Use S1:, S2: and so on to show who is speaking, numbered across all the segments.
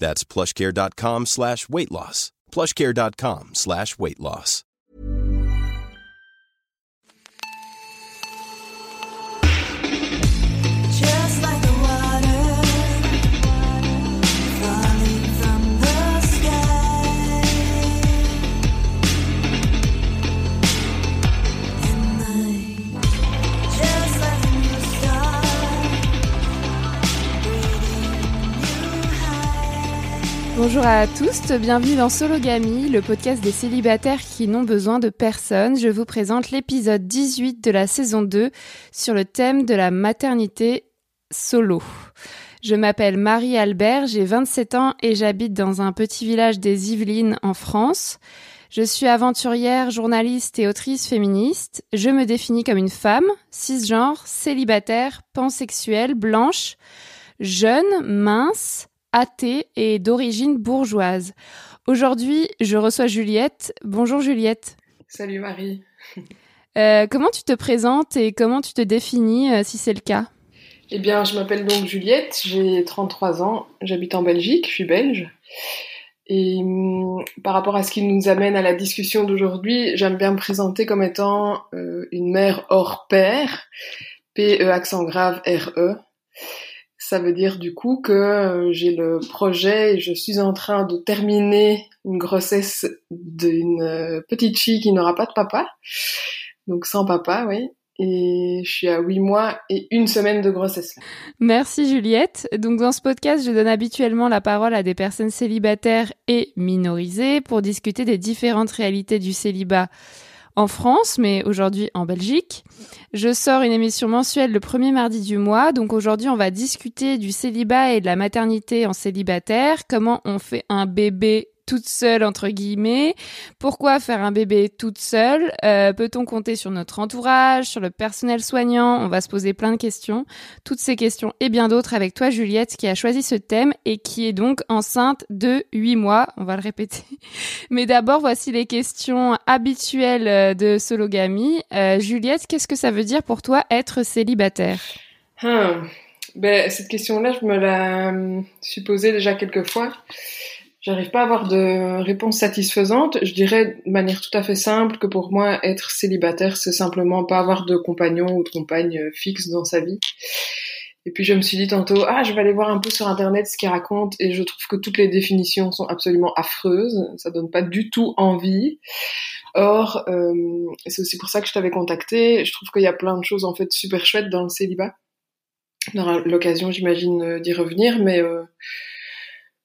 S1: That's plushcare.com slash weight loss. plushcare.com slash weight loss.
S2: Bonjour à tous, bienvenue dans Sologamy, le podcast des célibataires qui n'ont besoin de personne. Je vous présente l'épisode 18 de la saison 2 sur le thème de la maternité solo. Je m'appelle Marie Albert, j'ai 27 ans et j'habite dans un petit village des Yvelines en France. Je suis aventurière, journaliste et autrice féministe. Je me définis comme une femme, cisgenre, célibataire, pansexuelle, blanche, jeune, mince, athée et d'origine bourgeoise. Aujourd'hui, je reçois Juliette. Bonjour Juliette.
S3: Salut Marie.
S2: Euh, comment tu te présentes et comment tu te définis euh, si c'est le cas?
S3: Eh bien, je m'appelle donc Juliette, j'ai 33 ans, j'habite en Belgique, je suis belge. Et hum, par rapport à ce qui nous amène à la discussion d'aujourd'hui, j'aime bien me présenter comme étant euh, une mère hors pair, P-E accent grave R-E. Ça veut dire du coup que euh, j'ai le projet et je suis en train de terminer une grossesse d'une euh, petite fille qui n'aura pas de papa. Donc sans papa, oui. Et je suis à 8 mois et une semaine de grossesse.
S2: Merci Juliette. Donc dans ce podcast, je donne habituellement la parole à des personnes célibataires et minorisées pour discuter des différentes réalités du célibat en France, mais aujourd'hui en Belgique. Je sors une émission mensuelle le premier mardi du mois, donc aujourd'hui on va discuter du célibat et de la maternité en célibataire, comment on fait un bébé toute seule entre guillemets Pourquoi faire un bébé toute seule? Euh, Peut-on compter sur notre entourage, sur le personnel soignant? On va se poser plein de questions. Toutes ces questions et bien d'autres avec toi Juliette qui a choisi ce thème et qui est donc enceinte de 8 mois. On va le répéter. Mais d'abord, voici les questions habituelles euh, de Sologamie. Euh, Juliette, qu'est-ce que ça veut dire pour toi être célibataire?
S3: Hum. Ben, cette question-là, je me la euh, suis posée déjà quelques fois. J'arrive pas à avoir de réponse satisfaisante. Je dirais de manière tout à fait simple que pour moi, être célibataire, c'est simplement pas avoir de compagnon ou de compagne euh, fixe dans sa vie. Et puis je me suis dit tantôt, ah, je vais aller voir un peu sur internet ce qu'ils racontent et je trouve que toutes les définitions sont absolument affreuses. Ça donne pas du tout envie. Or, euh, c'est aussi pour ça que je t'avais contacté. Je trouve qu'il y a plein de choses en fait super chouettes dans le célibat. On aura l'occasion, j'imagine, euh, d'y revenir, mais euh,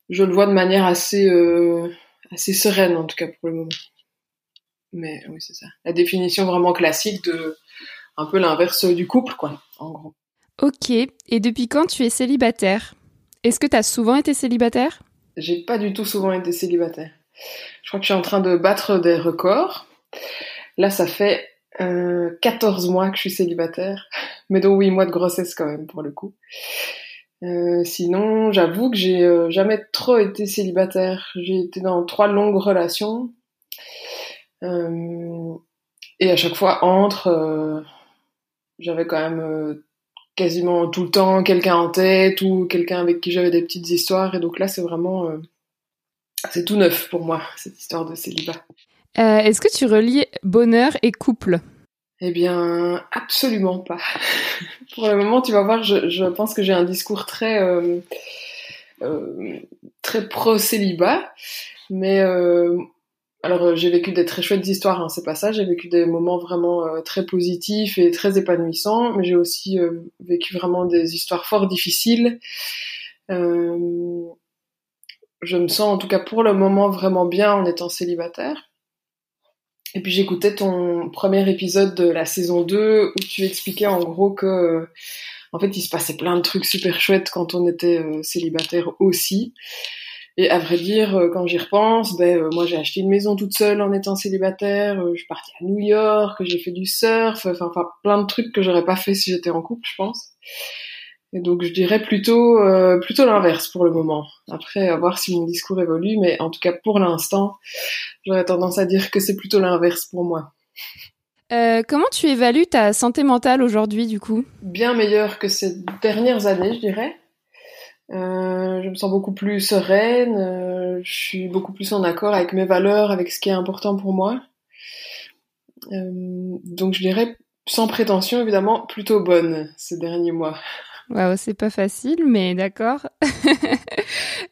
S3: je le vois de manière assez euh, assez sereine en tout cas pour le moment. Mais oui, c'est ça. La définition vraiment classique de un peu l'inverse du couple, quoi, en gros.
S2: Ok. Et depuis quand tu es célibataire? Est-ce que tu as souvent été célibataire?
S3: J'ai pas du tout souvent été célibataire. Je crois que je suis en train de battre des records. Là, ça fait euh, 14 mois que je suis célibataire, mais donc 8 mois de grossesse quand même pour le coup. Euh, sinon, j'avoue que j'ai euh, jamais trop été célibataire. J'ai été dans trois longues relations. Euh, et à chaque fois, entre, j'avais quand même quasiment tout le temps quelqu'un en tête ou quelqu'un avec qui j'avais des petites histoires. Et donc là, c'est vraiment... c'est tout neuf pour moi, cette histoire de célibat.
S2: Est-ce que tu relis bonheur et couple?
S3: Eh bien, absolument pas. Pour le moment, tu vas voir, je, pense que j'ai un discours très euh, euh, très pro célibat, mais euh, alors j'ai vécu des très chouettes histoires, hein, c'est pas ça. J'ai vécu des moments vraiment très positifs et très épanouissants, mais j'ai aussi vécu vraiment des histoires fort difficiles. Je me sens en tout cas pour le moment vraiment bien en étant célibataire. Et puis j'écoutais ton premier épisode de la saison 2 où tu expliquais en gros que euh, en fait il se passait plein de trucs super chouettes quand on était euh, célibataire aussi. Et à vrai dire, euh, quand j'y repense, ben moi j'ai acheté une maison toute seule en étant célibataire, je suis partie à New York, j'ai fait du surf, enfin plein de trucs que j'aurais pas fait si j'étais en couple, je pense. Et donc je dirais plutôt euh, plutôt l'inverse pour le moment. Après à voir si mon discours évolue, mais en tout cas pour l'instant, j'aurais tendance à dire que c'est plutôt l'inverse pour moi.
S2: Euh, Comment tu évalues ta santé mentale aujourd'hui du coup?
S3: Bien meilleur que ces dernières années, je dirais. Euh, je me sens beaucoup plus sereine, je suis beaucoup plus en accord avec mes valeurs, avec ce qui est important pour moi. Donc je dirais, sans prétention évidemment, plutôt bonne ces derniers mois.
S2: Waouh, c'est pas facile, mais d'accord.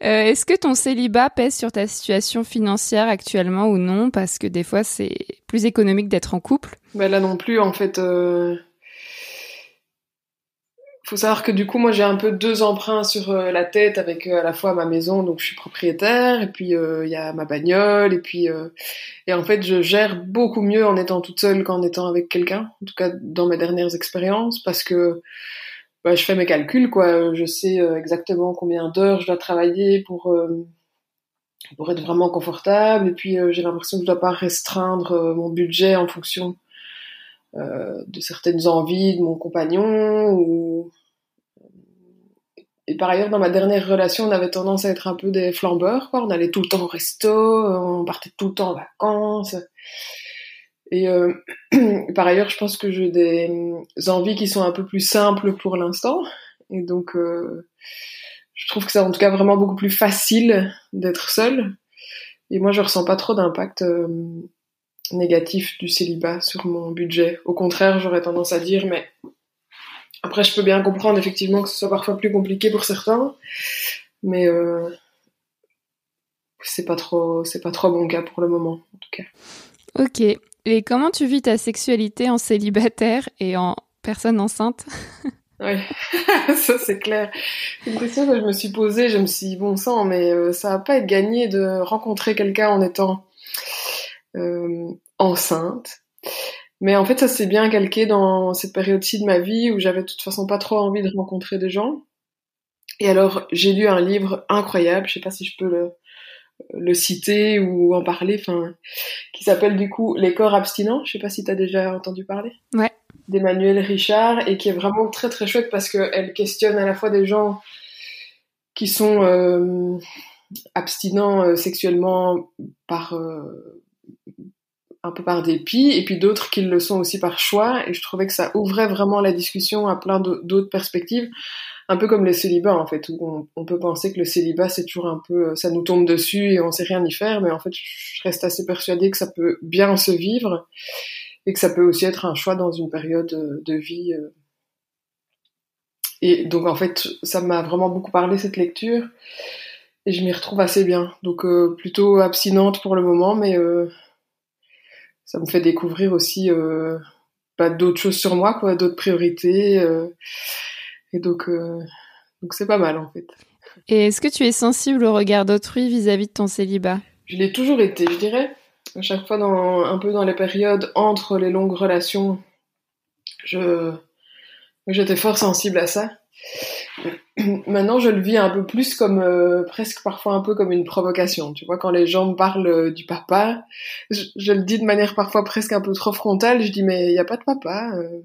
S2: Euh, Est-ce que ton célibat pèse sur ta situation financière actuellement ou non? Parce que des fois, c'est plus économique d'être en couple.
S3: Ben là non plus, en fait. Euh... Faut savoir que du coup, moi, j'ai un peu deux emprunts sur euh, la tête avec euh, à la fois ma maison, donc je suis propriétaire, et puis il y a ma bagnole, et puis et en fait, je gère beaucoup mieux en étant toute seule qu'en étant avec quelqu'un. En tout cas, dans mes dernières expériences, parce que bah, je fais mes calculs, quoi. Je sais euh, exactement combien d'heures je dois travailler pour euh, pour être vraiment confortable, et puis euh, j'ai l'impression que je dois pas restreindre mon budget en fonction de certaines envies de mon compagnon et par ailleurs dans ma dernière relation on avait tendance à être un peu des flambeurs quoi. On allait tout le temps au resto on partait tout le temps en vacances et euh, par ailleurs je pense que j'ai des envies qui sont un peu plus simples pour l'instant et donc euh, je trouve que c'est en tout cas vraiment beaucoup plus facile d'être seule et moi je ressens pas trop d'impact euh, négatif du célibat sur mon budget. Au contraire, j'aurais tendance à dire, mais après, je peux bien comprendre effectivement que ce soit parfois plus compliqué pour certains, mais euh, c'est pas trop, c'est pas trop mon cas pour le moment, en tout cas.
S2: Ok. Et comment tu vis ta sexualité en célibataire et en personne enceinte?
S3: Oui, ça c'est clair. Une question que je me suis posée, je me suis dit, bon sang, mais euh, ça va pas être gagné de rencontrer quelqu'un en étant euh, enceinte. Mais en fait, ça s'est bien calqué dans cette période-ci de ma vie où j'avais de toute façon pas trop envie de rencontrer des gens. Et alors, j'ai lu un livre incroyable, je sais pas si je peux le le citer ou en parler, enfin, qui s'appelle du coup Les corps abstinents. Je sais pas si tu as déjà entendu parler.
S2: Ouais.
S3: D'Emmanuel Richard et qui est vraiment très très chouette parce qu'elle questionne à la fois des gens qui sont euh, abstinents euh, sexuellement par euh, un peu par dépit et puis d'autres qui le sont aussi par choix et je trouvais que ça ouvrait vraiment la discussion à plein d'autres perspectives un peu comme le célibat en fait où on, peut penser que le célibat c'est toujours un peu ça nous tombe dessus et on sait rien y faire mais en fait je reste assez persuadée que ça peut bien se vivre et que ça peut aussi être un choix dans une période euh, de vie euh. et donc en fait ça m'a vraiment beaucoup parlé cette lecture et je m'y retrouve assez bien donc euh, plutôt abstinente pour le moment mais euh, ça me fait découvrir aussi euh, bah, d'autres choses sur moi quoi d'autres priorités euh, et donc, euh, donc c'est pas mal en fait.
S2: Et est-ce que tu es sensible au regard d'autrui vis-à-vis de ton célibat?
S3: Je l'ai toujours été, je dirais. À chaque fois, dans, un peu dans les périodes entre les longues relations, je j'étais fort sensible à ça. Maintenant, je le vis un peu plus comme euh, presque parfois un peu comme une provocation. Tu vois, quand les gens me parlent euh, du papa, je, je, le dis de manière parfois presque un peu trop frontale. Je dis mais il y a pas de papa. Euh,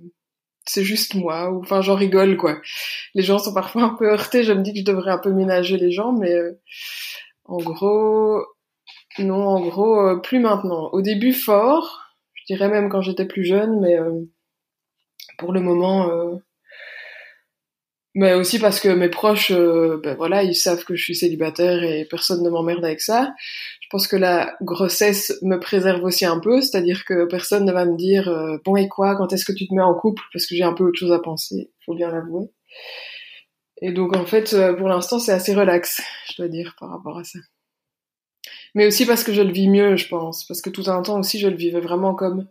S3: c'est juste moi, ou enfin j'en rigole quoi. Les gens sont parfois un peu heurtés, je me dis que je devrais un peu ménager les gens, mais euh, en gros, non, en gros, euh, plus maintenant. Au début fort, je dirais même quand j'étais plus jeune, mais euh, pour le moment, mais aussi parce que mes proches, ben voilà, ils savent que je suis célibataire et personne ne m'emmerde avec ça. Je pense que la grossesse me préserve aussi un peu, c'est-à-dire que personne ne va me dire euh, bon et quoi, quand est-ce que tu te mets en couple? Parce que j'ai un peu autre chose à penser, faut bien l'avouer. Et donc en fait, euh, pour l'instant, c'est assez relax, je dois dire, par rapport à ça. Mais aussi parce que je le vis mieux, je pense, parce que tout un temps aussi, je le vivais vraiment comme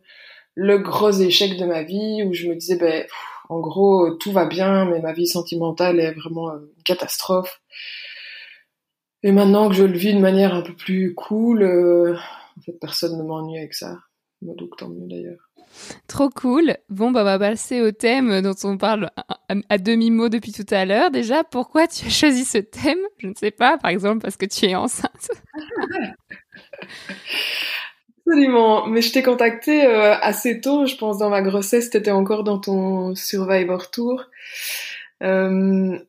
S3: le gros échec de ma vie, où je me disais ben en gros, tout va bien, mais ma vie sentimentale est vraiment une catastrophe. Et maintenant que je le vis de manière un peu plus cool, euh, en fait, personne ne m'ennuie avec ça. Donc tant mieux d'ailleurs.
S2: Trop cool. Bon, bah, on va passer au thème dont on parle à, à demi-mot depuis tout à l'heure. Déjà, pourquoi tu as choisi ce thème? Je ne sais pas, par exemple, parce que tu es enceinte.
S3: Absolument, mais je t'ai contacté euh, assez tôt, je pense dans ma grossesse, t'étais encore dans ton Survivor Tour. Euh,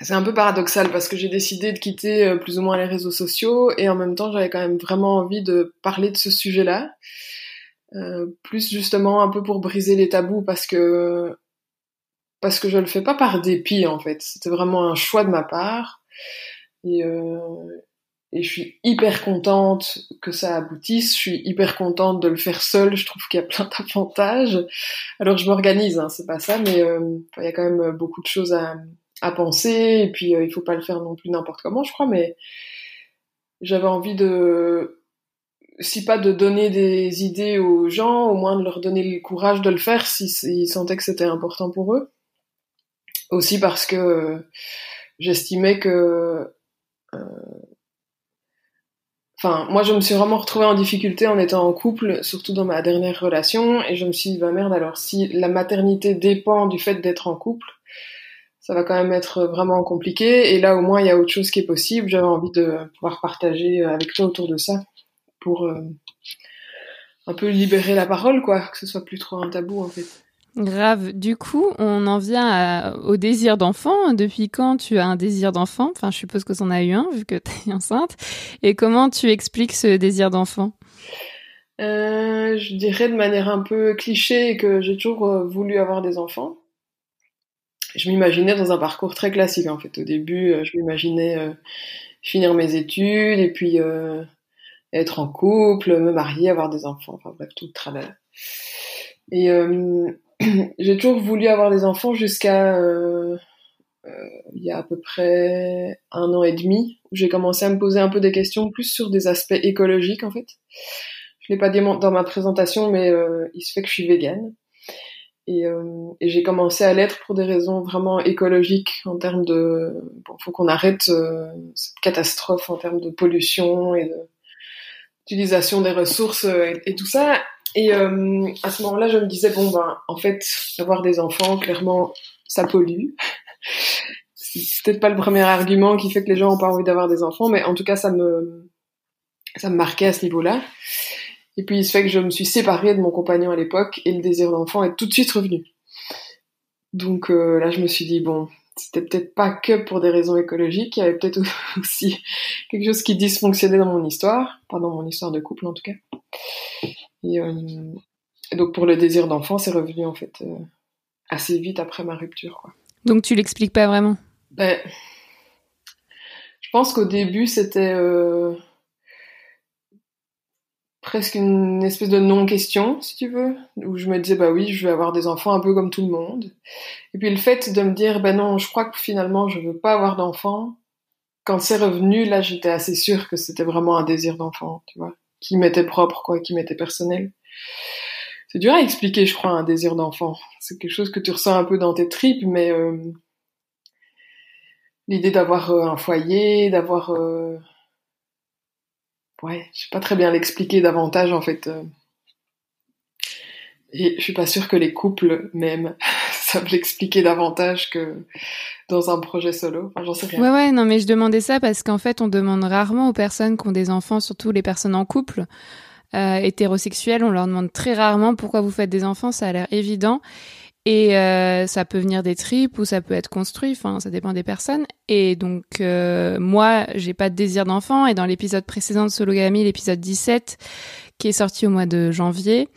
S3: c'est un peu paradoxal parce que j'ai décidé de quitter euh, plus ou moins les réseaux sociaux et en même temps j'avais quand même vraiment envie de parler de ce sujet-là, euh, plus justement un peu pour briser les tabous parce que parce que je le fais pas par dépit en fait, c'était vraiment un choix de ma part et euh, et je suis hyper contente que ça aboutisse. Je suis hyper contente de le faire seule. Je trouve qu'il y a plein d'avantages. Alors je m'organise, hein, c'est pas ça, mais euh, il y a quand même beaucoup de choses à, à penser. Et puis euh, il faut pas le faire non plus n'importe comment, je crois. Mais j'avais envie de, si pas de donner des idées aux gens, au moins de leur donner le courage de le faire s'ils si, sentaient que c'était important pour eux. Aussi parce que j'estimais que euh, Enfin, moi, je me suis vraiment retrouvée en difficulté en étant en couple, surtout dans ma dernière relation, et je me suis dit, bah merde, alors si la maternité dépend du fait d'être en couple, ça va quand même être vraiment compliqué, et là, au moins, il y a autre chose qui est possible. J'avais envie de pouvoir partager avec toi autour de ça, pour euh, un peu libérer la parole, quoi, que ce soit plus trop un tabou, en fait.
S2: Grave. Du coup, on en vient à, au désir d'enfant. Depuis quand tu as un désir d'enfant? Enfin, je suppose que tu en as eu un, vu que tu es enceinte. Et comment tu expliques ce désir d'enfant?
S3: Euh, Je dirais de manière un peu cliché que j'ai toujours euh, voulu avoir des enfants. Je m'imaginais dans un parcours très classique, en fait. Au début, euh, je m'imaginais euh, finir mes études et puis euh, être en couple, me marier, avoir des enfants. Enfin bref, tout le travail. Et j'ai toujours voulu avoir des enfants jusqu'à il y a à peu près un an et demi où j'ai commencé à me poser un peu des questions plus sur des aspects écologiques en fait. Je l'ai pas dit dans ma présentation, mais il se fait que je suis végane et, euh, et j'ai commencé à l'être pour des raisons vraiment écologiques en termes de bon, faut qu'on arrête euh, cette catastrophe en termes de pollution et de utilisation des ressources et, et tout ça et euh, à ce moment-là, je me disais bon ben, en fait, avoir des enfants, clairement, ça pollue. C'est peut-être pas le premier argument qui fait que les gens ont pas envie d'avoir des enfants, mais en tout cas, ça me Ça me marquait à ce niveau-là. Et puis il se fait que je me suis séparée de mon compagnon à l'époque et le désir d'enfant est tout de suite revenu. Donc euh, là, je me suis dit, bon, c'était peut-être pas que pour des raisons écologiques, il y avait peut-être aussi quelque chose qui dysfonctionnait dans mon histoire, pas dans mon histoire de couple en tout cas. Et, euh, et donc pour le désir d'enfant, c'est revenu en fait euh, assez vite après ma rupture. Quoi.
S2: Donc tu l'expliques pas vraiment?
S3: Ben, je pense qu'au début, c'était euh, presque une espèce de non-question, si tu veux, où je me disais, bah oui, je vais avoir des enfants un peu comme tout le monde. Et puis le fait de me dire, ben non, je crois que finalement, je veux pas avoir d'enfants, quand c'est revenu, là, j'étais assez sûre que c'était vraiment un désir d'enfant, tu vois, qui m'était propre, quoi, qui m'était personnel. C'est dur à expliquer, je crois, un désir d'enfant. C'est quelque chose que tu ressens un peu dans tes tripes, mais euh, l'idée d'avoir euh, un foyer, d'avoir... euh, Ouais, je sais pas très bien l'expliquer davantage, en fait. euh. Et je suis pas sûre que les couples, même, savent l'expliquer davantage que dans un projet solo. Enfin, j'en sais rien.
S2: Ouais, ouais, non, mais je demandais ça parce qu'en fait, on demande rarement aux personnes qui ont des enfants, surtout les personnes en couple, euh, hétérosexuelles, on leur demande très rarement pourquoi vous faites des enfants, ça a l'air évident. Et euh, ça peut venir des tripes ou ça peut être construit, enfin ça dépend des personnes. Et donc euh, moi j'ai pas de désir d'enfant et dans l'épisode précédent de Sologamy, l'épisode 17 qui est sorti au mois de janvier,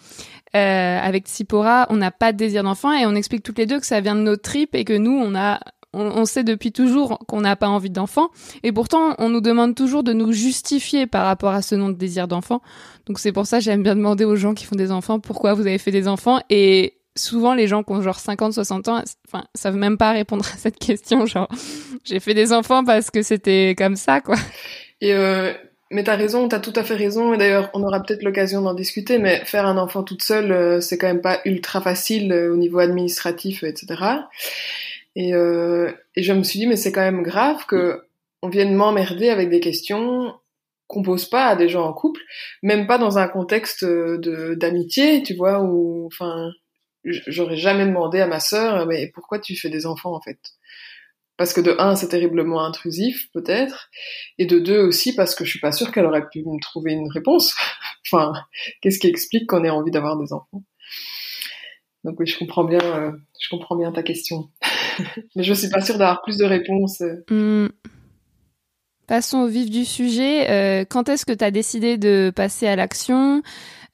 S2: euh, avec Tsipora, on n'a pas de désir d'enfant et on explique toutes les deux que ça vient de nos tripes et que nous on a on, on sait depuis toujours qu'on n'a pas envie d'enfant et pourtant on nous demande toujours de nous justifier par rapport à ce nom de désir d'enfant. Donc c'est pour ça j'aime bien demander aux gens qui font des enfants pourquoi vous avez fait des enfants et souvent les gens qui ont genre 50 60 ans enfin savent même pas répondre à cette question genre j'ai fait des enfants parce que c'était comme ça quoi.
S3: Et euh, mais t'as raison, t'as tout à fait raison. Et d'ailleurs, on aura peut-être l'occasion d'en discuter. Mais faire un enfant toute seule, euh, c'est quand même pas ultra facile euh, au niveau administratif, etc. Et, euh, et je me suis dit, mais c'est quand même grave que on vienne m'emmerder avec des questions qu'on pose pas à des gens en couple, même pas dans un contexte euh, de d'amitié, tu vois, où, enfin, j'aurais jamais demandé à ma sœur, mais pourquoi tu fais des enfants en fait? Parce que de un, c'est terriblement intrusif, peut-être, et de deux aussi parce que je suis pas sûre qu'elle aurait pu me trouver une réponse. enfin, qu'est-ce qui explique qu'on ait envie d'avoir des enfants? Donc oui, je comprends bien, euh, je comprends bien ta question, mais je suis pas sûre d'avoir plus de réponses. euh.
S2: Hmm. Passons au vif du sujet. Euh, quand est-ce que tu as décidé de passer à l'action?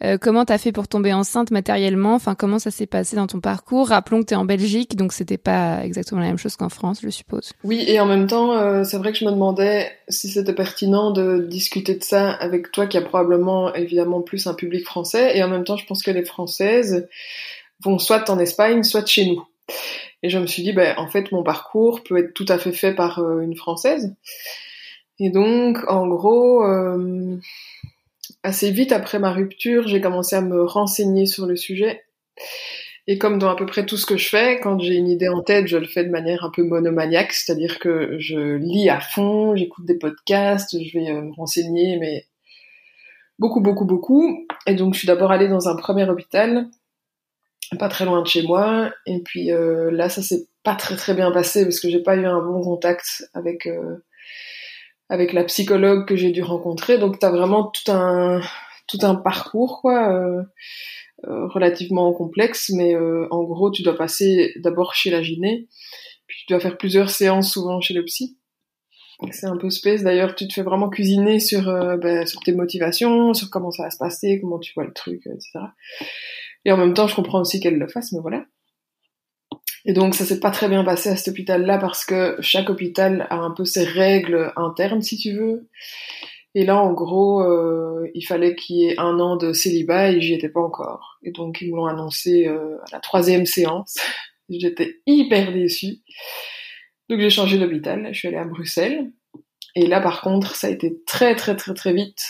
S2: Euh, Comment t'as fait pour tomber enceinte matériellement? Enfin, comment ça s'est passé dans ton parcours? Rappelons que t'es en Belgique, donc c'était pas exactement la même chose qu'en France, je suppose.
S3: Oui, et en même temps, euh, c'est vrai que je me demandais si c'était pertinent de discuter de ça avec toi, qui a probablement évidemment plus un public français, et en même temps, je pense que les Françaises vont soit en Espagne, soit chez nous. Et je me suis dit, ben, en fait, mon parcours peut être tout à fait fait par euh, une Française. Et donc, en gros, euh, assez vite après ma rupture, j'ai commencé à me renseigner sur le sujet. Et comme dans à peu près tout ce que je fais, quand j'ai une idée en tête, je le fais de manière un peu monomaniaque, c'est-à-dire que je lis à fond, j'écoute des podcasts, je vais euh, me renseigner, mais beaucoup, beaucoup, beaucoup. Et donc, je suis d'abord allée dans un premier hôpital, pas très loin de chez moi, et puis euh, là, ça s'est pas très très bien passé parce que j'ai pas eu un bon contact avec avec la psychologue que j'ai dû rencontrer. Donc, t'as vraiment tout un tout un parcours, quoi. euh, euh, relativement complexe, mais euh, en gros, tu dois passer d'abord chez la gyné, puis tu dois faire plusieurs séances souvent chez le psy. C'est un peu space. D'ailleurs, tu te fais vraiment cuisiner sur, euh, ben, sur tes motivations, sur comment ça va se passer, comment tu vois le truc, etc. Et en même temps, je comprends aussi qu'elle le fasse, mais voilà. Et donc, ça s'est pas très bien passé à cet hôpital-là parce que chaque hôpital a un peu ses règles internes, si tu veux. Et là, en gros, euh, il fallait qu'il y ait un an de célibat et j'y étais pas encore. Et donc, ils me l'ont annoncé euh, à la troisième séance. J'étais hyper déçue. Donc, j'ai changé d'hôpital. Je suis allée à Bruxelles. Et là, par contre, ça a été très, très, très, très vite.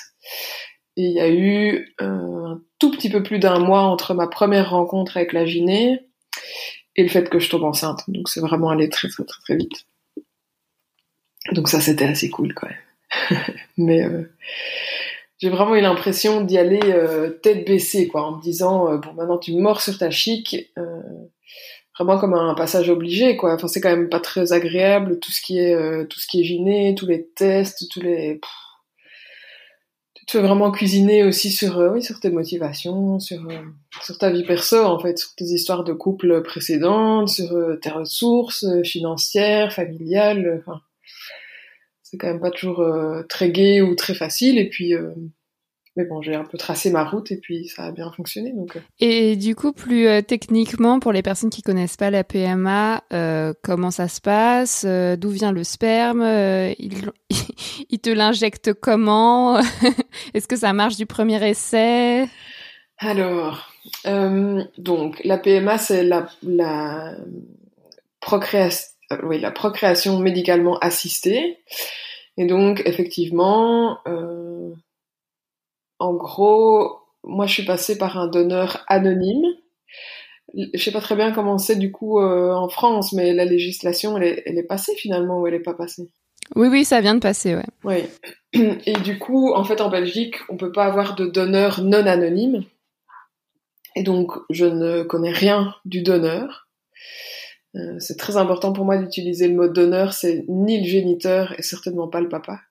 S3: Et il y a eu euh, un tout petit peu plus d'un mois entre ma première rencontre avec la gyné et le fait que je tombe enceinte. Donc, c'est vraiment allé très, très, très, très vite. Donc, ça, c'était assez cool, quand même. Mais euh, j'ai vraiment eu l'impression d'y aller euh, tête baissée, quoi, en me disant euh, bon, maintenant tu mords sur ta chic, euh, vraiment comme un passage obligé, quoi. Enfin, c'est quand même pas très agréable tout ce qui est tout ce qui est gyné, tous les tests, tous les. Te fais vraiment cuisiner aussi sur, euh, oui, sur tes motivations, sur, euh, sur ta vie perso, en fait, sur tes histoires de couple précédentes, sur euh, tes ressources financières, familiales. Enfin, c'est quand même pas toujours très gai ou très facile. Et puis, mais bon, j'ai un peu tracé ma route et puis ça a bien fonctionné. Donc, euh.
S2: Et du coup, plus euh, techniquement, pour les personnes qui connaissent pas la PMA, euh, comment ça se passe? Euh, D'où vient le sperme? Il, il te l'injecte comment? Est-ce que ça marche du premier essai?
S3: Alors, donc la PMA, c'est la, la, procréation, oui, la procréation médicalement assistée. Et donc, effectivement, en gros, moi, je suis passée par un donneur anonyme. Je sais pas très bien comment c'est du coup euh, en France, mais la législation, elle est, elle est passée finalement ou elle est pas passée?
S2: Oui, oui, ça vient de passer, ouais.
S3: Oui. Et du coup, en fait, en Belgique, on peut pas avoir de donneur non anonyme. Et donc, je ne connais rien du donneur. Euh, c'est très important pour moi d'utiliser le mot donneur. C'est ni le géniteur et certainement pas le papa.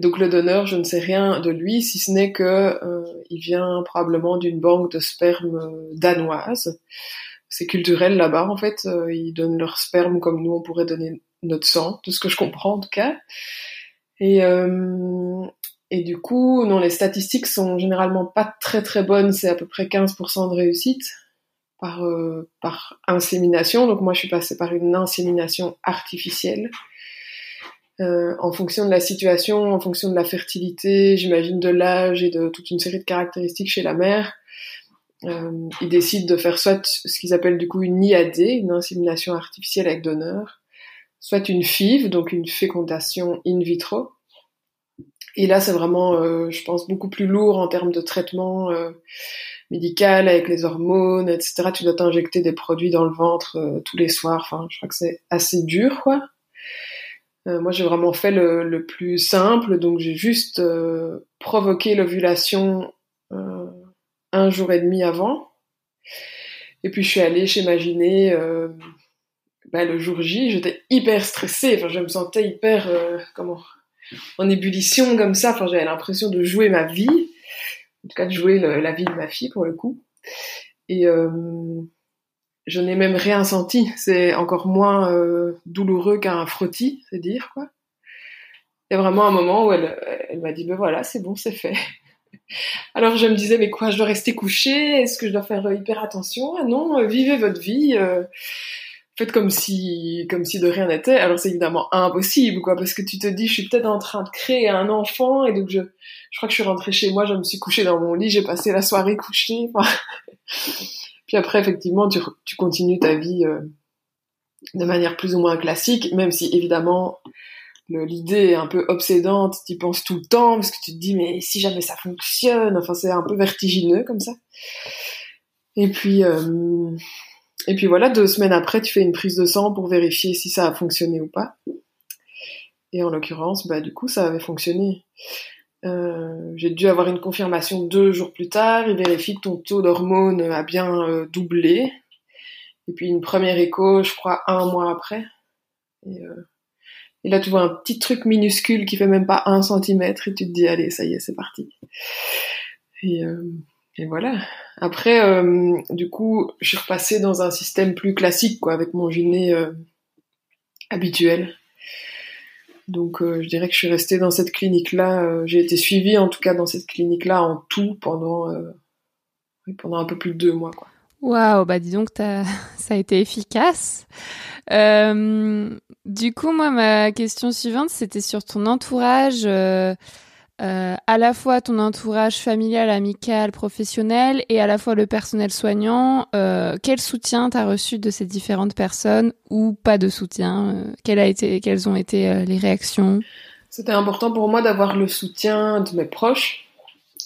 S3: Donc, le donneur, je ne sais rien de lui, si ce n'est que euh, il vient probablement d'une banque de sperme euh, danoise. C'est culturel là-bas, en fait. Euh, ils donnent leur sperme comme nous, on pourrait donner notre sang, de ce que je comprends en tout cas. Et, euh, et du coup, non, les statistiques sont généralement pas très très bonnes, c'est à peu près 15% de réussite par, euh, par insémination. Donc moi, je suis passée par une insémination artificielle. Euh, en fonction de la situation, en fonction de la fertilité, j'imagine de l'âge et de toute une série de caractéristiques chez la mère, euh, ils décident de faire soit ce qu'ils appellent du coup une IAD, une insémination artificielle avec donneur, soit une FIV, donc une fécondation in vitro. Et là, c'est vraiment, euh, je pense, beaucoup plus lourd en termes de traitement médical avec les hormones, etc. Tu dois t'injecter des produits dans le ventre tous les soirs. Enfin, je crois que c'est assez dur, quoi. Euh, moi, j'ai vraiment fait le, le plus simple, donc j'ai juste euh, provoqué l'ovulation euh, un jour et demi avant. Et puis je suis allée chez ma gyné euh, bah, le jour J. J'étais hyper stressée. Enfin, je me sentais hyper euh, comment en ébullition comme ça. Enfin, j'avais l'impression de jouer ma vie, en tout cas de jouer la vie de ma fille pour le coup. Et je n'ai même rien senti. C'est encore moins euh, douloureux qu'un frottis, c'est dire quoi. Il y a vraiment un moment où elle, m'a dit, ben voilà, c'est bon, c'est fait. Alors je me disais, mais quoi, je dois rester couchée? Est-ce que je dois faire euh, hyper attention? Ah non, euh, vivez votre vie. faites comme si, comme si de rien n'était. Alors c'est évidemment impossible, quoi, parce que tu te dis, je suis peut-être en train de créer un enfant, et donc je, je crois que je suis rentrée chez moi, je me suis couchée dans mon lit, j'ai passé la soirée couchée. Puis après, effectivement, tu, continues ta vie euh, de manière plus ou moins classique, même si évidemment l'idée est un peu obsédante, tu y penses tout le temps, parce que tu te dis, mais si jamais ça fonctionne, enfin c'est un peu vertigineux comme ça. Et puis, euh, et puis voilà, deux semaines après, tu fais une prise de sang pour vérifier si ça a fonctionné ou pas. Et en l'occurrence, bah du coup, ça avait fonctionné. Euh, j'ai dû avoir une confirmation deux jours plus tard. Il vérifie que ton taux d'hormones a bien euh, doublé. Et puis une première écho, je crois, un mois après. Et, euh, et là, tu vois un petit truc minuscule qui fait même pas un centimètre et tu te dis, allez, ça y est, c'est parti. Et, euh, et voilà. Après, euh, du coup, je suis repassée dans un système plus classique, quoi, avec mon gyné habituel. Donc, euh, je dirais que je suis restée dans cette clinique-là. euh, J'ai été suivie, en tout cas, dans cette clinique-là en tout pendant, euh, un peu plus de deux mois.
S2: Waouh, bah dis donc, t'as- ça a été efficace. Du coup, moi, ma question suivante, c'était sur ton entourage, euh, à la fois ton entourage familial, amical, professionnel, et à la fois le personnel soignant. Euh, quel soutien t'as reçu de ces différentes personnes ou pas de soutien euh, Quelles ont été les réactions?
S3: C'était important pour moi d'avoir le soutien de mes proches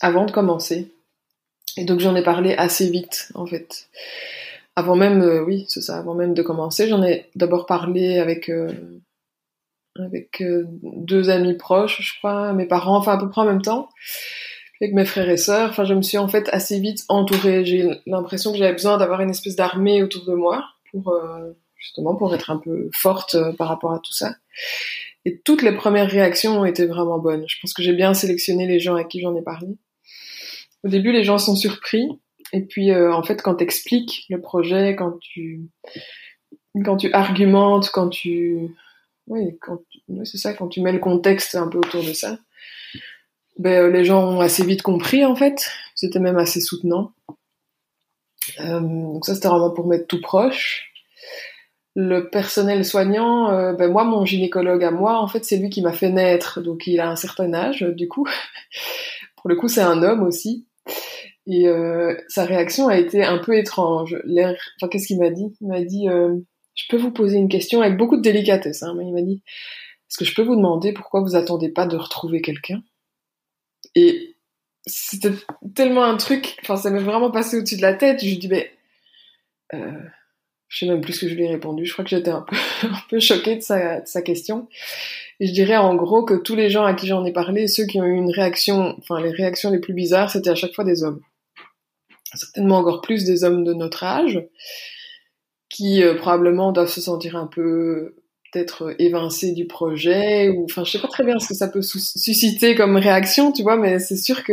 S3: avant de commencer. Et donc j'en ai parlé assez vite, en fait. Avant même, oui, avant même de commencer, j'en ai d'abord parlé avec, avec euh, deux amis proches, je crois, mes parents, enfin à peu près en même temps, avec mes frères et sœurs. Enfin, je me suis en fait assez vite entourée. J'ai l'impression que j'avais besoin d'avoir une espèce d'armée autour de moi pour euh, justement pour être un peu forte euh, par rapport à tout ça. Et toutes les premières réactions ont été vraiment bonnes. Je pense que j'ai bien sélectionné les gens à qui j'en ai parlé. Au début, les gens sont surpris. Et puis, euh, en fait, quand tu expliques le projet, quand tu, quand tu argumentes, quand tu, oui, oui, c'est ça, quand tu mets le contexte un peu autour de ça, ben, euh, les gens ont assez vite compris, en fait. C'était même assez soutenant. Euh, donc ça, c'était vraiment pour mettre tout proche. Le personnel soignant, euh, ben moi, mon gynécologue à moi, en fait, c'est lui qui m'a fait naître, donc il a un certain âge, du coup. pour le coup, c'est un homme aussi. Et euh, sa réaction a été un peu étrange. Enfin, qu'est-ce qu'il m'a dit? Il m'a dit, euh, je peux vous poser une question avec beaucoup de délicatesse. Hein, mais il m'a dit, est-ce que je peux vous demander pourquoi vous attendez pas de retrouver quelqu'un? Et c'était tellement un truc, enfin, ça m'est vraiment passé au-dessus de la tête. Je lui dis, mais euh, je sais même plus ce que je lui ai répondu. Je crois que j'étais un peu, un peu choquée de sa, de sa question. Et je dirais en gros que tous les gens à qui j'en ai parlé, ceux qui ont eu une réaction, enfin les réactions les plus bizarres, c'était à chaque fois des hommes. Certainement encore plus des hommes de notre âge, qui euh, probablement doivent se sentir un peu peut-être évincés du projet, ou enfin je sais pas très bien ce que ça peut sus- susciter comme réaction, tu vois, mais c'est sûr que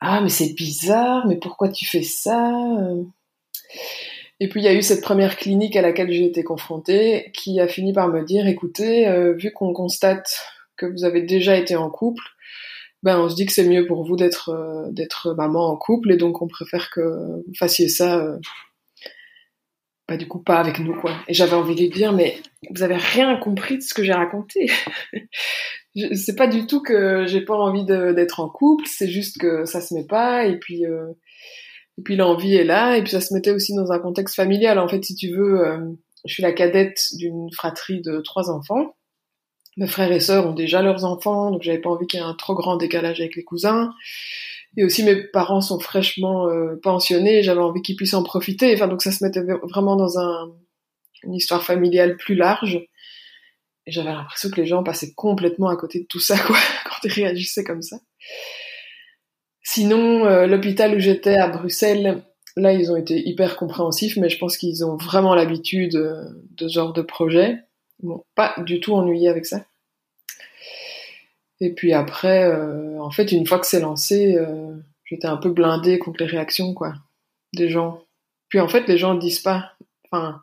S3: ah mais c'est bizarre, mais pourquoi tu fais ça euh. Et puis il y a eu cette première clinique à laquelle j'ai été confrontée qui a fini par me dire écoutez, euh, vu qu'on constate que vous avez déjà été en couple, ben on se dit que c'est mieux pour vous d'être euh, d'être maman en couple et donc on préfère que vous fassiez ça euh, bah du coup pas avec nous quoi. Et j'avais envie de lui dire mais vous avez rien compris de ce que j'ai raconté. C'est pas du tout que j'ai pas envie d'être en couple, c'est juste que ça se met pas et puis euh, et puis l'envie est là, et puis ça se mettait aussi dans un contexte familial. En fait, si tu veux, euh, je suis la cadette d'une fratrie de trois enfants. Mes frères et sœurs ont déjà leurs enfants, donc j'avais pas envie qu'il y ait un trop grand décalage avec les cousins. Et aussi mes parents sont fraîchement euh, pensionnés, j'avais envie qu'ils puissent en profiter. Enfin, donc ça se mettait vraiment dans un, une histoire familiale plus large. Et j'avais l'impression que les gens passaient complètement à côté de tout ça, quoi, quand ils réagissaient comme ça. Sinon, euh, l'hôpital où j'étais à Bruxelles, là, ils ont été hyper compréhensifs, mais je pense qu'ils ont vraiment l'habitude euh, de ce genre de projet. M'ont pas du tout ennuyé avec ça. Et puis après, euh, en fait, une fois que c'est lancé, euh, j'étais un peu blindée contre les réactions, quoi, des gens. Puis en fait, les gens ne disent pas. Enfin,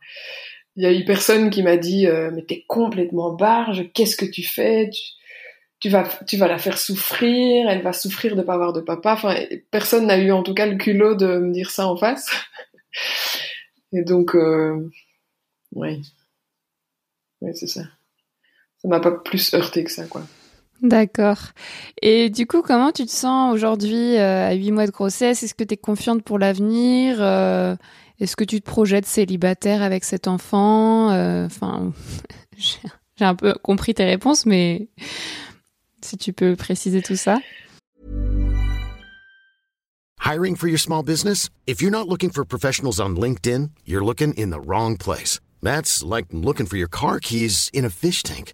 S3: il y a eu personne qui m'a dit, euh, mais t'es complètement barge, qu'est-ce que tu fais? Tu, vas, tu vas la faire souffrir, elle va souffrir de pas avoir de papa. Enfin, personne n'a eu en tout cas le culot de me dire ça en face. Et donc, oui, oui, c'est ça. Ça m'a pas plus heurté que ça, quoi.
S2: D'accord. Et du coup, comment tu te sens aujourd'hui euh, à huit mois de grossesse? Est-ce que tu es confiante pour l'avenir? Euh, Est-ce que tu te projettes célibataire avec cet enfant? Euh, Enfin, j'ai un peu compris tes réponses, mais si tu peux préciser tout ça.
S4: Hiring for your small business? If you're not looking for professionals on LinkedIn, you're looking in the wrong place. That's like looking for your car keys in a fish tank.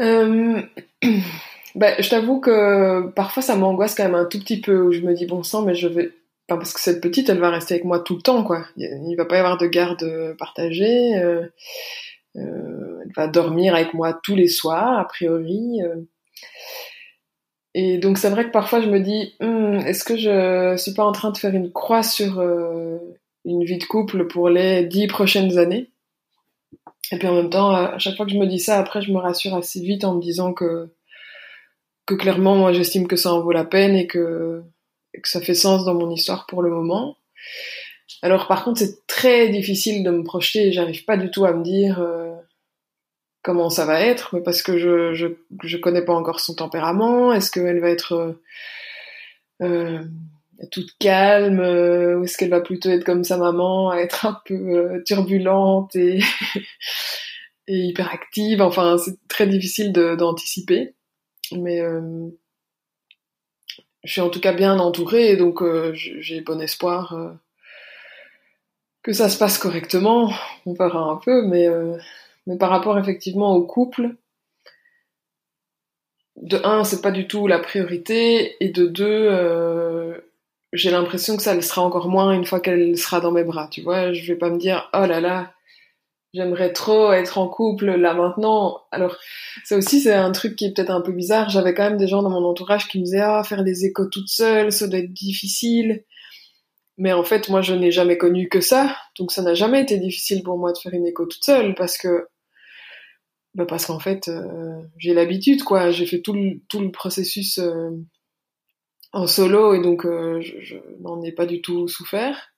S3: Euh, bah, je t'avoue que parfois ça m'angoisse quand même un tout petit peu, où je me dis bon sang, mais je vais. Parce que cette petite, elle va rester avec moi tout le temps, quoi. Il va pas y avoir de garde partagée. euh, euh, elle va dormir avec moi tous les soirs, a priori. Et donc c'est vrai que parfois je me dis, Hum, est-ce que je suis pas en train de faire une croix sur une vie de couple pour les dix prochaines années? Et puis en même temps, à chaque fois que je me dis ça, après je me rassure assez vite en me disant que que clairement, moi, j'estime que ça en vaut la peine et que, et que ça fait sens dans mon histoire pour le moment. Alors, par contre, c'est très difficile de me projeter. J'arrive pas du tout à me dire euh, comment ça va être, mais parce que je, je, je connais pas encore son tempérament. Est-ce qu'elle va être euh, euh, toute calme euh, ou est-ce qu'elle va plutôt être comme sa maman, à être un peu euh, turbulente et, hyperactive? Enfin, c'est très difficile d'anticiper. Mais euh, je suis en tout cas bien entourée donc j'ai bon espoir que ça se passe correctement. On verra un peu, mais, mais par rapport effectivement au couple, de un, c'est pas du tout la priorité, et de deux, j'ai l'impression que ça le sera encore moins une fois qu'elle sera dans mes bras. Tu vois, je vais pas me dire oh là là, j'aimerais trop être en couple là maintenant. Alors ça aussi c'est un truc qui est peut-être un peu bizarre. J'avais quand même des gens dans mon entourage qui me disaient ah faire des échos toute seule, ça doit être difficile. Mais en fait, moi, je n'ai jamais connu que ça, donc ça n'a jamais été difficile pour moi de faire une écho toute seule parce que, bah parce qu'en fait, euh, j'ai l'habitude, quoi. J'ai fait tout le, tout le processus euh, en solo et donc euh, je, n'en ai pas du tout souffert.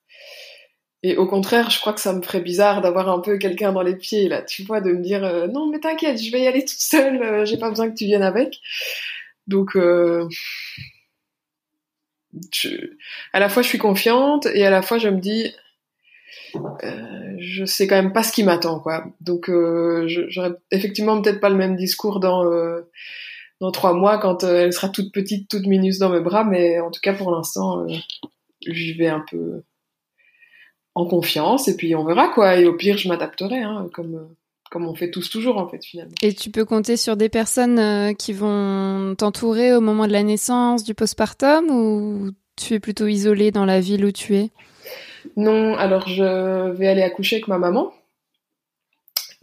S3: Et au contraire, je crois que ça me ferait bizarre d'avoir un peu quelqu'un dans les pieds, là, tu vois, de me dire euh, non, mais t'inquiète, je vais y aller toute seule, euh, j'ai pas besoin que tu viennes avec. Donc, je, à la fois je suis confiante et à la fois je me dis je sais quand même pas ce qui m'attend quoi donc j'aurais effectivement peut-être pas le même discours dans dans trois mois quand euh, elle sera toute petite toute minus dans mes bras mais en tout cas pour l'instant euh, j'y vais un peu en confiance et puis on verra quoi. Et au pire je m'adapterai hein, comme euh, comme on fait tous toujours en fait finalement.
S2: Et tu peux compter sur des personnes euh, qui vont t'entourer au moment de la naissance, du postpartum, ou tu es plutôt isolée dans la ville où tu es?
S3: Non, alors je vais aller accoucher avec ma maman.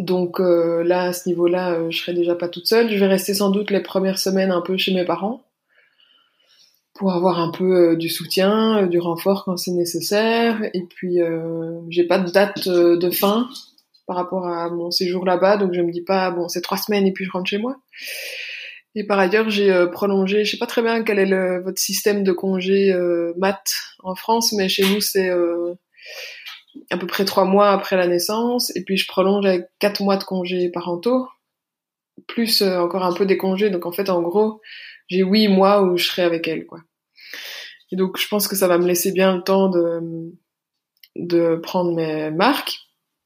S3: Donc euh, là, à ce niveau-là, euh, je serai déjà pas toute seule. Je vais rester sans doute les premières semaines un peu chez mes parents pour avoir un peu euh, du soutien, euh, du renfort quand c'est nécessaire. Et puis, j'ai pas de date de fin par rapport à mon séjour là-bas, donc je me dis pas bon, c'est trois semaines et puis je rentre chez moi. Et par ailleurs, j'ai prolongé, je sais pas très bien quel est votre système de congé mat en France, mais chez nous c'est à peu près trois mois après la naissance, et puis je prolonge avec quatre mois de congés parentaux, plus euh, encore un peu des congés, donc en fait en gros j'ai huit mois où je serai avec elle, quoi. Et donc je pense que ça va me laisser bien le temps de de prendre mes marques.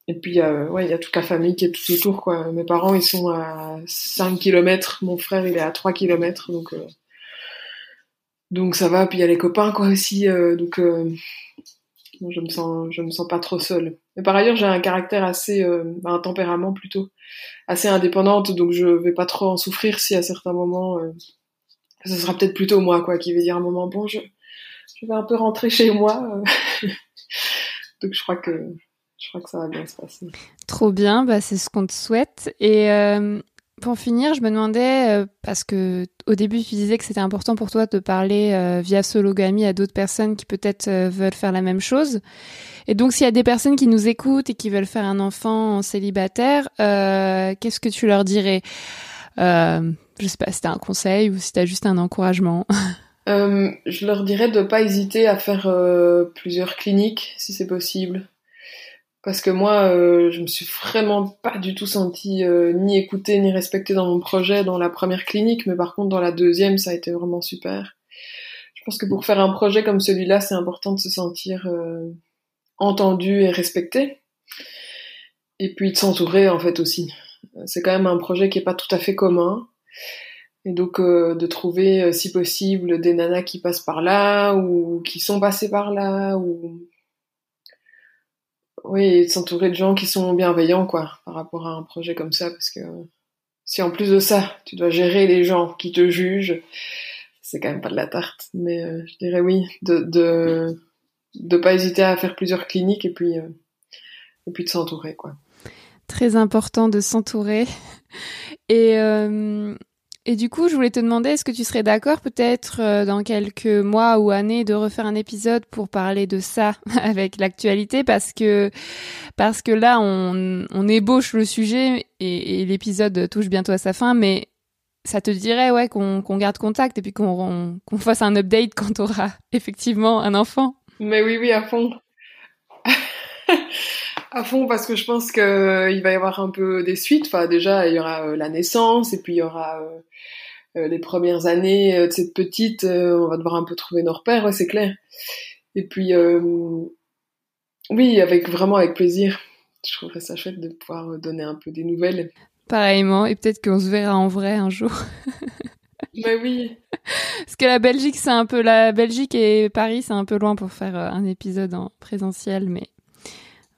S3: Et puis, ouais, il y a toute la famille qui est tout autour, quoi. Mes parents, ils sont à 5 km, mon frère, il est à 3 km, donc, euh, donc ça va. Puis il y a les copains, quoi, aussi, euh, donc, je me sens, je me sens pas trop seule. Mais par ailleurs, j'ai un caractère assez, euh, un tempérament plutôt, assez indépendante, donc je vais pas trop en souffrir si à certains moments, euh, ce sera peut-être plutôt moi, quoi, qui vais dire à un moment, bon, je, je vais un peu rentrer chez moi. euh. donc je crois que, je crois que ça va bien se passer.
S2: Trop bien, bah, c'est ce qu'on te souhaite. Et euh, pour finir, je me demandais, euh, parce que au début tu disais que c'était important pour toi de parler euh, via Sologamy à d'autres personnes qui peut-être euh, veulent faire la même chose. Et donc s'il y a des personnes qui nous écoutent et qui veulent faire un enfant en célibataire, qu'est-ce que tu leur dirais? Je sais pas si t'as un conseil ou si t'as juste un encouragement.
S3: Je leur dirais de pas hésiter à faire plusieurs cliniques si c'est possible. Parce que moi, euh, je me suis vraiment pas du tout sentie euh, ni écoutée ni respectée dans mon projet dans la première clinique, mais par contre dans la deuxième, ça a été vraiment super. Je pense que pour faire un projet comme celui-là, c'est important de se sentir euh, entendu et respecté. Et puis de s'entourer en fait aussi. C'est quand même un projet qui est pas tout à fait commun. Et donc euh, de trouver, euh, si possible, des nanas qui passent par là ou qui sont passées par là ou oui, et de s'entourer de gens qui sont bienveillants quoi par rapport à un projet comme ça parce que si en plus de ça, tu dois gérer les gens qui te jugent, c'est quand même pas de la tarte. Mais euh, je dirais oui, de de pas hésiter à faire plusieurs cliniques et puis euh, puis de s'entourer quoi.
S2: Très important de s'entourer. Et, euh, et du coup, je voulais te demander, est-ce que tu serais d'accord peut-être euh, dans quelques mois ou années de refaire un épisode pour parler de ça avec l'actualité? Parce que parce que là, on, on ébauche le sujet et, l'épisode touche bientôt à sa fin, mais ça te dirait ouais qu'on qu'on garde contact et puis qu'on on- qu'on fasse un update quand t'auras effectivement un enfant?
S3: Mais oui, oui, à fond. à fond, parce que je pense que euh, il va y avoir un peu des suites. Enfin, déjà, il y aura euh, la naissance, et puis il y aura euh, les premières années euh, de cette petite. euh, on va devoir un peu trouver nos repères, ouais, c'est clair. Et puis, euh, oui, avec vraiment avec plaisir. Je trouverais ça chouette de pouvoir euh, donner un peu des nouvelles.
S2: Pareillement et peut-être qu'on se verra en vrai un jour.
S3: Mais oui,
S2: Parce que la Belgique c'est un peu la Belgique et Paris c'est un peu loin pour faire euh, un épisode en présentiel mais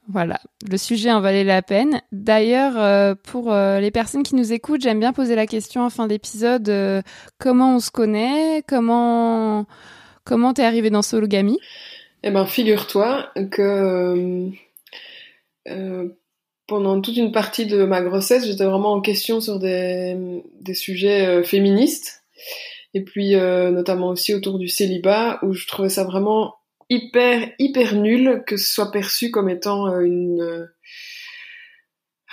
S2: voilà, le sujet en valait la peine. D'ailleurs, euh, pour euh, les personnes qui nous écoutent, j'aime bien poser la question en fin d'épisode euh, comment on se connaît, comment comment t'es arrivé dans Sologamy?
S3: Eh ben, figure-toi que pendant toute une partie de ma grossesse, j'étais vraiment en question sur des, des sujets féministes, et puis notamment aussi autour du célibat, où je trouvais ça vraiment hyper, hyper nul que ce soit perçu comme étant euh, une...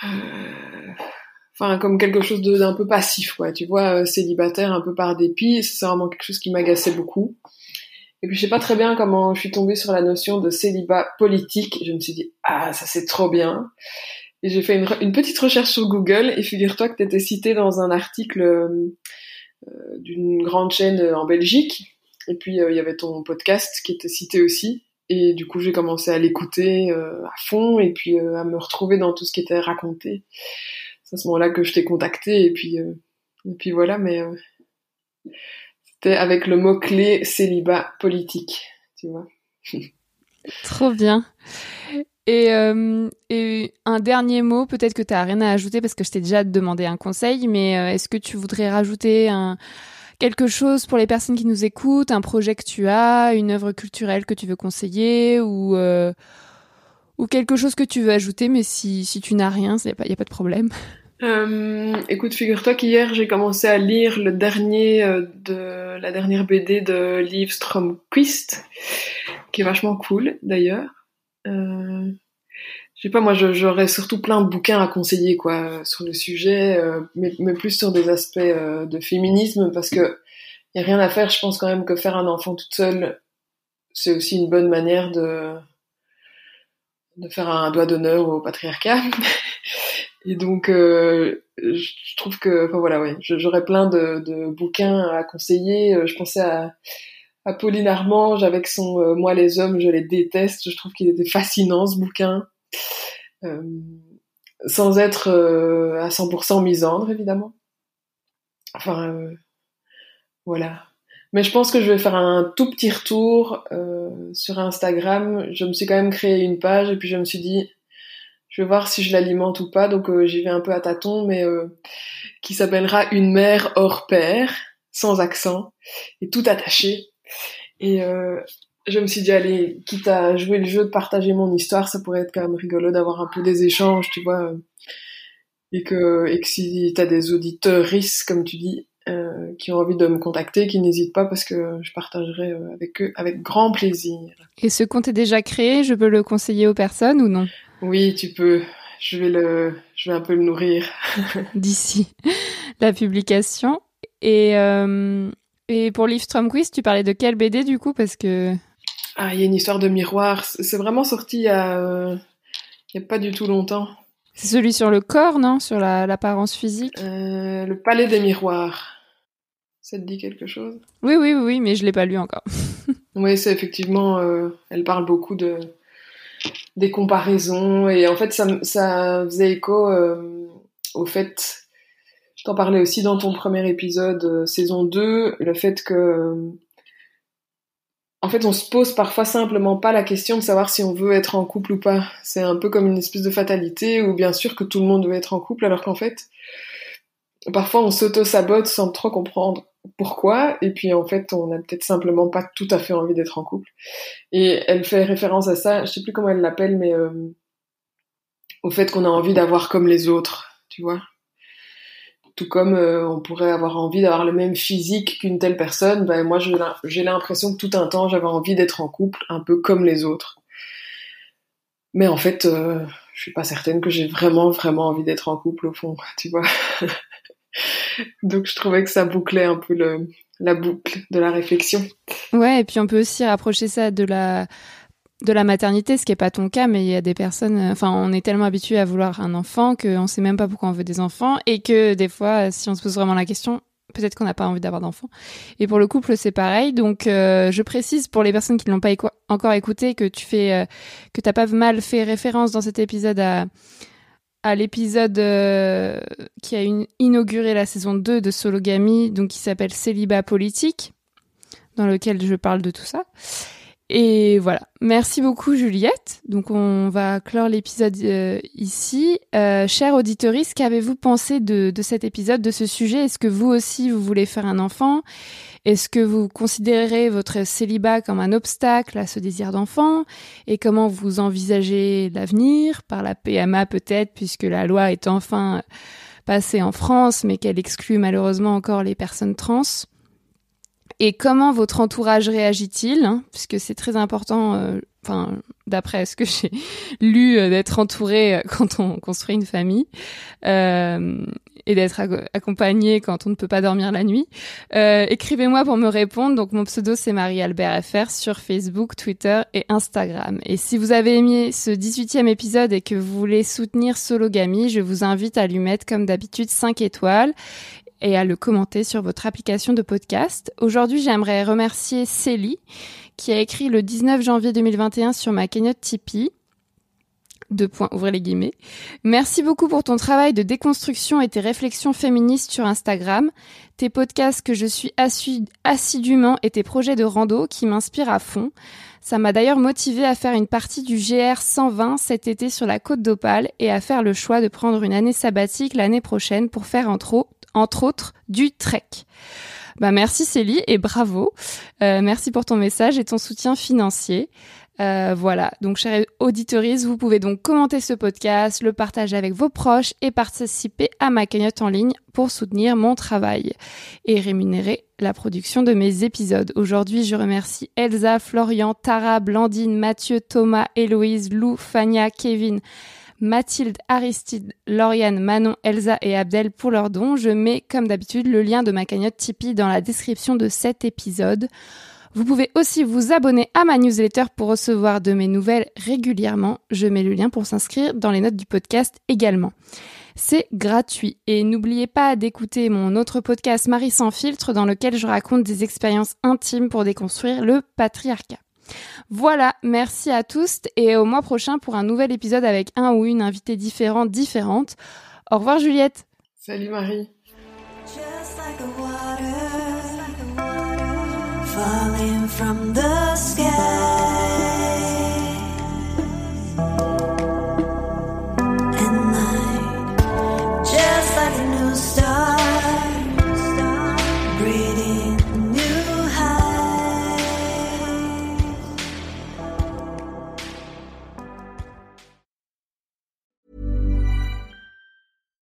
S3: euh, Enfin, comme quelque chose d'un peu passif, quoi. Tu vois, euh, célibataire un peu par dépit, c'est vraiment quelque chose qui m'agaçait beaucoup. Et puis je sais pas très bien comment je suis tombée sur la notion de célibat politique. Je me suis dit ah ça c'est trop bien. Et j'ai fait une, petite recherche sur Google et figure-toi que tu étais cité dans un article d'une grande chaîne en Belgique. Et puis euh, il y avait ton podcast qui était cité aussi. Et du coup j'ai commencé à l'écouter euh, à fond et puis euh, à me retrouver dans tout ce qui était raconté. C'est à ce moment-là que je t'ai contacté et puis et puis voilà. Mais c'était avec le mot-clé célibat politique, tu vois.
S2: Trop bien. Et, et un dernier mot, peut-être que tu n'as rien à ajouter parce que je t'ai déjà demandé un conseil, mais est-ce que tu voudrais rajouter un, quelque chose pour les personnes qui nous écoutent, un projet que tu as, une œuvre culturelle que tu veux conseiller ou, euh, quelque chose que tu veux ajouter, mais si, tu n'as rien, il n'y a, a pas de problème.
S3: Euh, écoute, figure-toi qu'hier j'ai commencé à lire le dernier euh, de la dernière BD de Liv Stromquist, qui est vachement cool d'ailleurs. Je sais pas, moi j'aurais surtout plein de bouquins à conseiller quoi sur le sujet, euh, mais, plus sur des aspects euh, de féminisme parce que y a rien à faire. Je pense quand même que faire un enfant toute seule, c'est aussi une bonne manière de de faire un doigt d'honneur au patriarcat. Et donc, euh, je trouve que, enfin voilà, ouais, j'aurais plein de, bouquins à conseiller. Euh, Je pensais à, à Pauline Armange avec son euh, Moi les hommes, je les déteste. Je trouve qu'il était fascinant ce bouquin, sans être euh, à 100% misandre évidemment. Enfin, euh, voilà. Mais je pense que je vais faire un tout petit retour euh, sur Instagram. Je me suis quand même créé une page et puis je me suis dit, je vais voir si je l'alimente ou pas. Donc euh, j'y vais un peu à tâtons, mais euh, qui s'appellera Une mère hors père, sans accent et tout attaché. Et euh, je me suis dit, allez, quitte à jouer le jeu de partager mon histoire, ça pourrait être quand même rigolo d'avoir un peu des échanges, tu vois. Et que, et que si t'as des auditeurs comme tu dis, euh, qui ont envie de me contacter, qui n'hésitent pas parce que je partagerai euh, avec eux avec grand plaisir.
S2: Et ce compte est déjà créé, je peux le conseiller aux personnes ou non?
S3: Oui, tu peux. Je vais le, je vais un peu le nourrir.
S2: d'ici la publication. Et, euh, et pour Liv Stromquist, tu parlais de quelle BD du coup? Parce que
S3: Ah, il y a une histoire de miroir. C'est vraiment sorti il y a, euh, il y a pas du tout longtemps.
S2: c'est celui sur le corps, non? Sur la- l'apparence physique?
S3: Euh, le palais des miroirs. Ça te dit quelque chose?
S2: Oui, oui, oui, oui, mais je l'ai pas lu encore.
S3: Oui, c'est effectivement. euh, elle parle beaucoup de des comparaisons et en fait ça, ça faisait écho au fait. Je t'en parlais aussi dans ton premier épisode euh, saison 2, le fait que en fait on se pose parfois simplement pas la question de savoir si on veut être en couple ou pas. C'est un peu comme une espèce de fatalité où bien sûr que tout le monde veut être en couple alors qu'en fait parfois on s'auto-sabote sans trop comprendre pourquoi et puis en fait on n'a peut-être simplement pas tout à fait envie d'être en couple. Et elle fait référence à ça, je sais plus comment elle l'appelle, mais euh, au fait qu'on a envie d'avoir comme les autres, tu vois. Tout comme euh, on pourrait avoir envie d'avoir le même physique qu'une telle personne, ben moi j'ai l'impression que tout un temps j'avais envie d'être en couple, un peu comme les autres. Mais en fait, euh, je suis pas certaine que j'ai vraiment vraiment envie d'être en couple au fond, tu vois. Donc je trouvais que ça bouclait un peu la boucle de la réflexion.
S2: Ouais, et puis on peut aussi rapprocher ça de la de la maternité, ce qui est pas ton cas, mais il y a des personnes, euh, enfin, on est tellement habitué à vouloir un enfant qu'on sait même pas pourquoi on veut des enfants et que des fois, si on se pose vraiment la question, peut-être qu'on n'a pas envie d'avoir d'enfants. Et pour le couple, c'est pareil. Donc, euh, je précise pour les personnes qui ne l'ont pas encore écouté que tu fais, euh, pas mal fait référence dans cet épisode à l'épisode euh, qui a inauguré la saison 2 de Sologamy, donc qui s'appelle Célibat politique, dans lequel je parle de tout ça. Et voilà. Merci beaucoup Juliette. Donc on va clore l'épisode euh, ici. Euh, chère auditorice, qu'avez-vous pensé de, de cet épisode, de ce sujet? Est-ce que vous aussi vous voulez faire un enfant? Est-ce que vous considérez votre célibat comme un obstacle à ce désir d'enfant? Et comment vous envisagez l'avenir Par la PMA peut-être, puisque la loi est enfin passée en France, mais qu'elle exclut malheureusement encore les personnes trans? Et comment votre entourage réagit-il hein, Puisque c'est très important, euh, enfin, d'après ce que j'ai lu, euh, d'être entouré euh, quand on construit une famille euh, et d'être ac- accompagné quand on ne peut pas dormir la nuit. Écrivez-moi pour me répondre. Donc mon pseudo c'est Marie-Albert FR sur Facebook, Twitter et Instagram. Et si vous avez aimé ce 18e épisode et que vous voulez soutenir Sologamy, je vous invite à lui mettre comme d'habitude 5 étoiles et à le commenter sur votre application de podcast. Aujourd'hui, j'aimerais remercier Célie qui a écrit le 19 janvier 2021 sur ma cagnotte Tipeee. Deux points, ouvrez les guillemets. Merci beaucoup pour ton travail de déconstruction et tes réflexions féministes sur Instagram, tes podcasts que je suis assidûment et tes projets de rando qui m'inspirent à fond. Ça m'a d'ailleurs motivé à faire une partie du GR 120 cet été sur la côte d'Opale et à faire le choix de prendre une année sabbatique l'année prochaine pour faire entre, au- entre autres du trek. Bah merci Célie et bravo. Euh, merci pour ton message et ton soutien financier. Euh, voilà, donc chers auditories, vous pouvez donc commenter ce podcast, le partager avec vos proches et participer à ma cagnotte en ligne pour soutenir mon travail et rémunérer la production de mes épisodes. Aujourd'hui, je remercie Elsa, Florian, Tara, Blandine, Mathieu, Thomas, Héloïse, Lou, Fania, Kevin, Mathilde, Aristide, Lauriane, Manon, Elsa et Abdel pour leurs dons. Je mets, comme d'habitude, le lien de ma cagnotte Tipeee dans la description de cet épisode. Vous pouvez aussi vous abonner à ma newsletter pour recevoir de mes nouvelles régulièrement. Je mets le lien pour s'inscrire dans les notes du podcast également. C'est gratuit et n'oubliez pas d'écouter mon autre podcast Marie sans filtre dans lequel je raconte des expériences intimes pour déconstruire le patriarcat. Voilà, merci à tous et au mois prochain pour un nouvel épisode avec un ou une invitée différente, différente. Au revoir Juliette.
S3: Salut Marie.
S5: Falling from the sky.